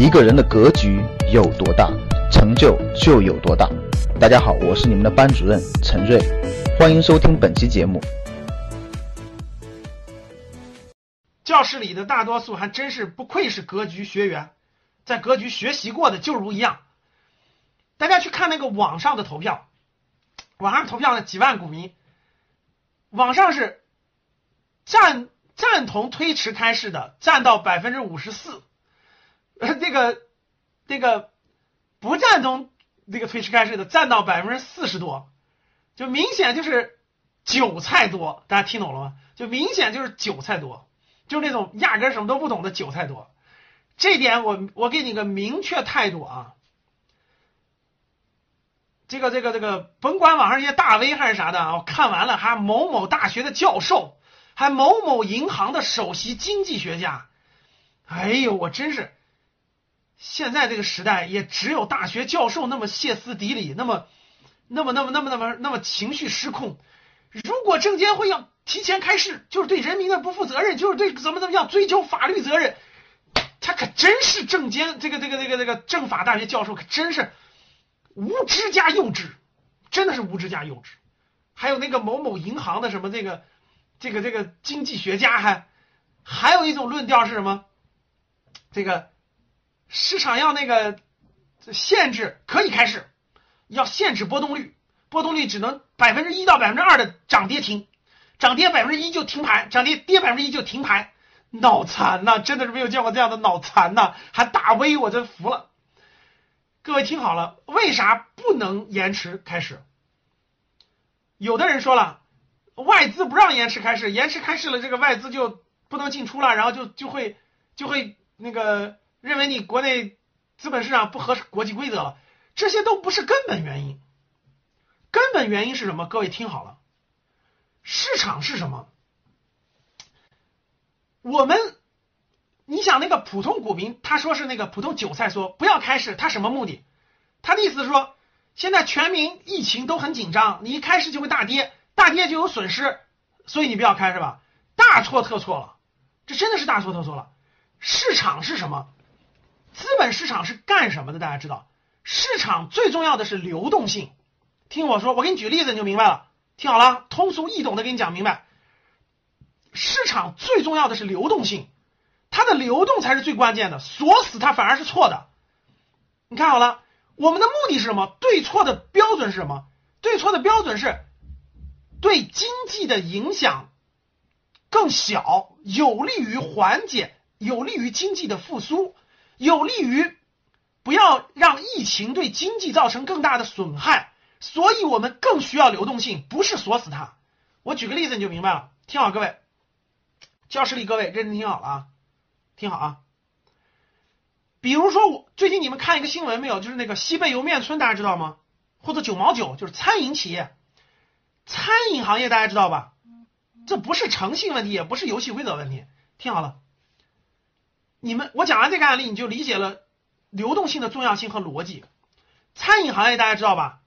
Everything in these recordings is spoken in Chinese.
一个人的格局有多大，成就就有多大。大家好，我是你们的班主任陈瑞，欢迎收听本期节目。教室里的大多数还真是不愧是格局学员，在格局学习过的就如一样。大家去看那个网上的投票，网上投票的几万股民，网上是赞赞同推迟开市的占到百分之五十四。呃，这个这个不赞同这个推迟开市的占到百分之四十多，就明显就是韭菜多，大家听懂了吗？就明显就是韭菜多，就那种压根什么都不懂的韭菜多。这点我我给你个明确态度啊，这个这个这个，甭管网上一些大 V 还是啥的啊，我看完了还某某大学的教授，还某某银行的首席经济学家，哎呦，我真是。现在这个时代，也只有大学教授那么歇斯底里，那么，那么，那么，那么，那么，那么情绪失控。如果证监会要提前开市，就是对人民的不负责任，就是对怎么怎么样追究法律责任，他可真是证监这个这个这个这个政法大学教授，可真是无知加幼稚，真的是无知加幼稚。还有那个某某银行的什么这个这个这个经济学家，还还有一种论调是什么？这个。市场要那个限制可以开市，要限制波动率，波动率只能百分之一到百分之二的涨跌停，涨跌百分之一就停牌，涨跌跌百分之一就停牌，脑残呐！真的是没有见过这样的脑残呐！还大 V，我真服了。各位听好了，为啥不能延迟开始？有的人说了，外资不让延迟开市，延迟开市了，这个外资就不能进出了，然后就就会就会那个。认为你国内资本市场不合国际规则了，这些都不是根本原因。根本原因是什么？各位听好了，市场是什么？我们，你想那个普通股民，他说是那个普通韭菜说不要开市，他什么目的？他的意思是说，现在全民疫情都很紧张，你一开市就会大跌，大跌就有损失，所以你不要开是吧？大错特错了，这真的是大错特错了。市场是什么？资本市场是干什么的？大家知道，市场最重要的是流动性。听我说，我给你举例子你就明白了。听好了，通俗易懂的给你讲明白。市场最重要的是流动性，它的流动才是最关键的，锁死它反而是错的。你看好了，我们的目的是什么？对错的标准是什么？对错的标准是对经济的影响更小，有利于缓解，有利于经济的复苏。有利于不要让疫情对经济造成更大的损害，所以我们更需要流动性，不是锁死它。我举个例子你就明白了。听好，各位，教室里各位认真听好了啊，听好啊。比如说，我最近你们看一个新闻没有？就是那个西贝莜面村，大家知道吗？或者九毛九，就是餐饮企业，餐饮行业大家知道吧？这不是诚信问题，也不是游戏规则问题。听好了。你们，我讲完这个案例，你就理解了流动性的重要性和逻辑。餐饮行业大家知道吧？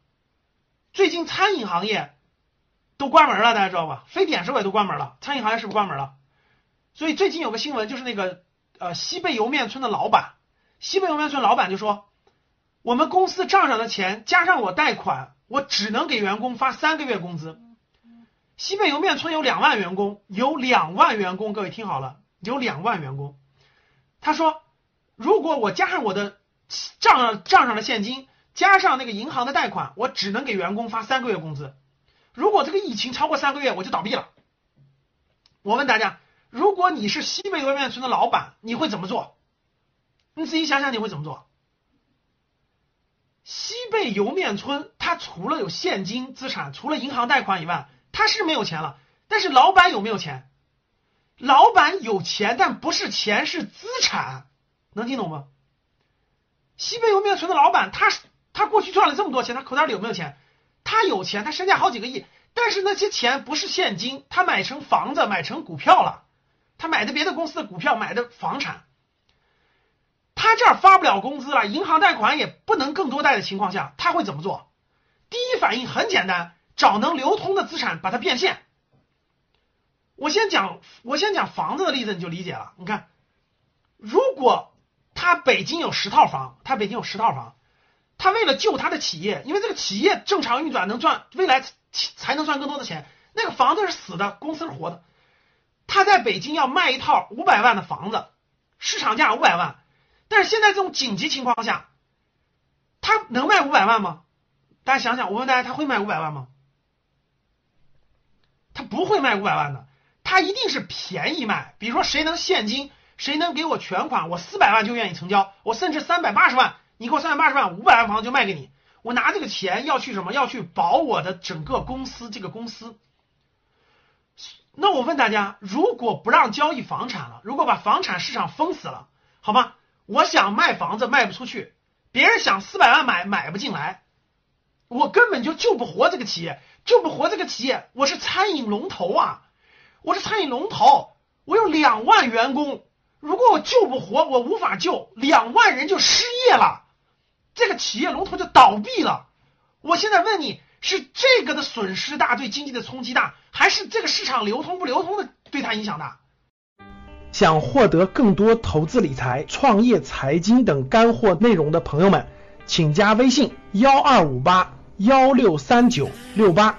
最近餐饮行业都关门了，大家知道吧？非典时候也都关门了，餐饮行业是不是关门了？所以最近有个新闻，就是那个呃西贝莜面村的老板，西贝莜面村老板就说，我们公司账上的钱加上我贷款，我只能给员工发三个月工资。西贝莜面村有两万员工，有两万员工，各位听好了，有两万员工。他说：“如果我加上我的账账上的现金，加上那个银行的贷款，我只能给员工发三个月工资。如果这个疫情超过三个月，我就倒闭了。”我问大家，如果你是西贝莜面村的老板，你会怎么做？你自己想想，你会怎么做？西贝莜面村，它除了有现金资产，除了银行贷款以外，它是没有钱了。但是老板有没有钱？老板有钱，但不是钱，是资产，能听懂吗？西贝莜面村的老板，他他过去赚了这么多钱，他口袋里有没有钱？他有钱，他身价好几个亿，但是那些钱不是现金，他买成房子，买成股票了，他买的别的公司的股票，买的房产，他这儿发不了工资了，银行贷款也不能更多贷的情况下，他会怎么做？第一反应很简单，找能流通的资产把它变现。我先讲，我先讲房子的例子，你就理解了。你看，如果他北京有十套房，他北京有十套房，他为了救他的企业，因为这个企业正常运转能赚，未来才能赚更多的钱。那个房子是死的，公司是活的。他在北京要卖一套五百万的房子，市场价五百万，但是现在这种紧急情况下，他能卖五百万吗？大家想想，我问大家，他会卖五百万吗？他不会卖五百万的，他一定是便宜卖。比如说，谁能现金，谁能给我全款，我四百万就愿意成交，我甚至三百八十万，你给我三百八十万，五百万房子就卖给你。我拿这个钱要去什么？要去保我的整个公司，这个公司。那我问大家，如果不让交易房产了，如果把房产市场封死了，好吗？我想卖房子卖不出去，别人想四百万买买不进来，我根本就救不活这个企业，救不活这个企业。我是餐饮龙头啊，我是餐饮龙头，我有两万员工，如果我救不活，我无法救，两万人就失业了，这个企业龙头就倒闭了。我现在问你。是这个的损失大，对经济的冲击大，还是这个市场流通不流通的对它影响大？想获得更多投资理财、创业、财经等干货内容的朋友们，请加微信幺二五八幺六三九六八。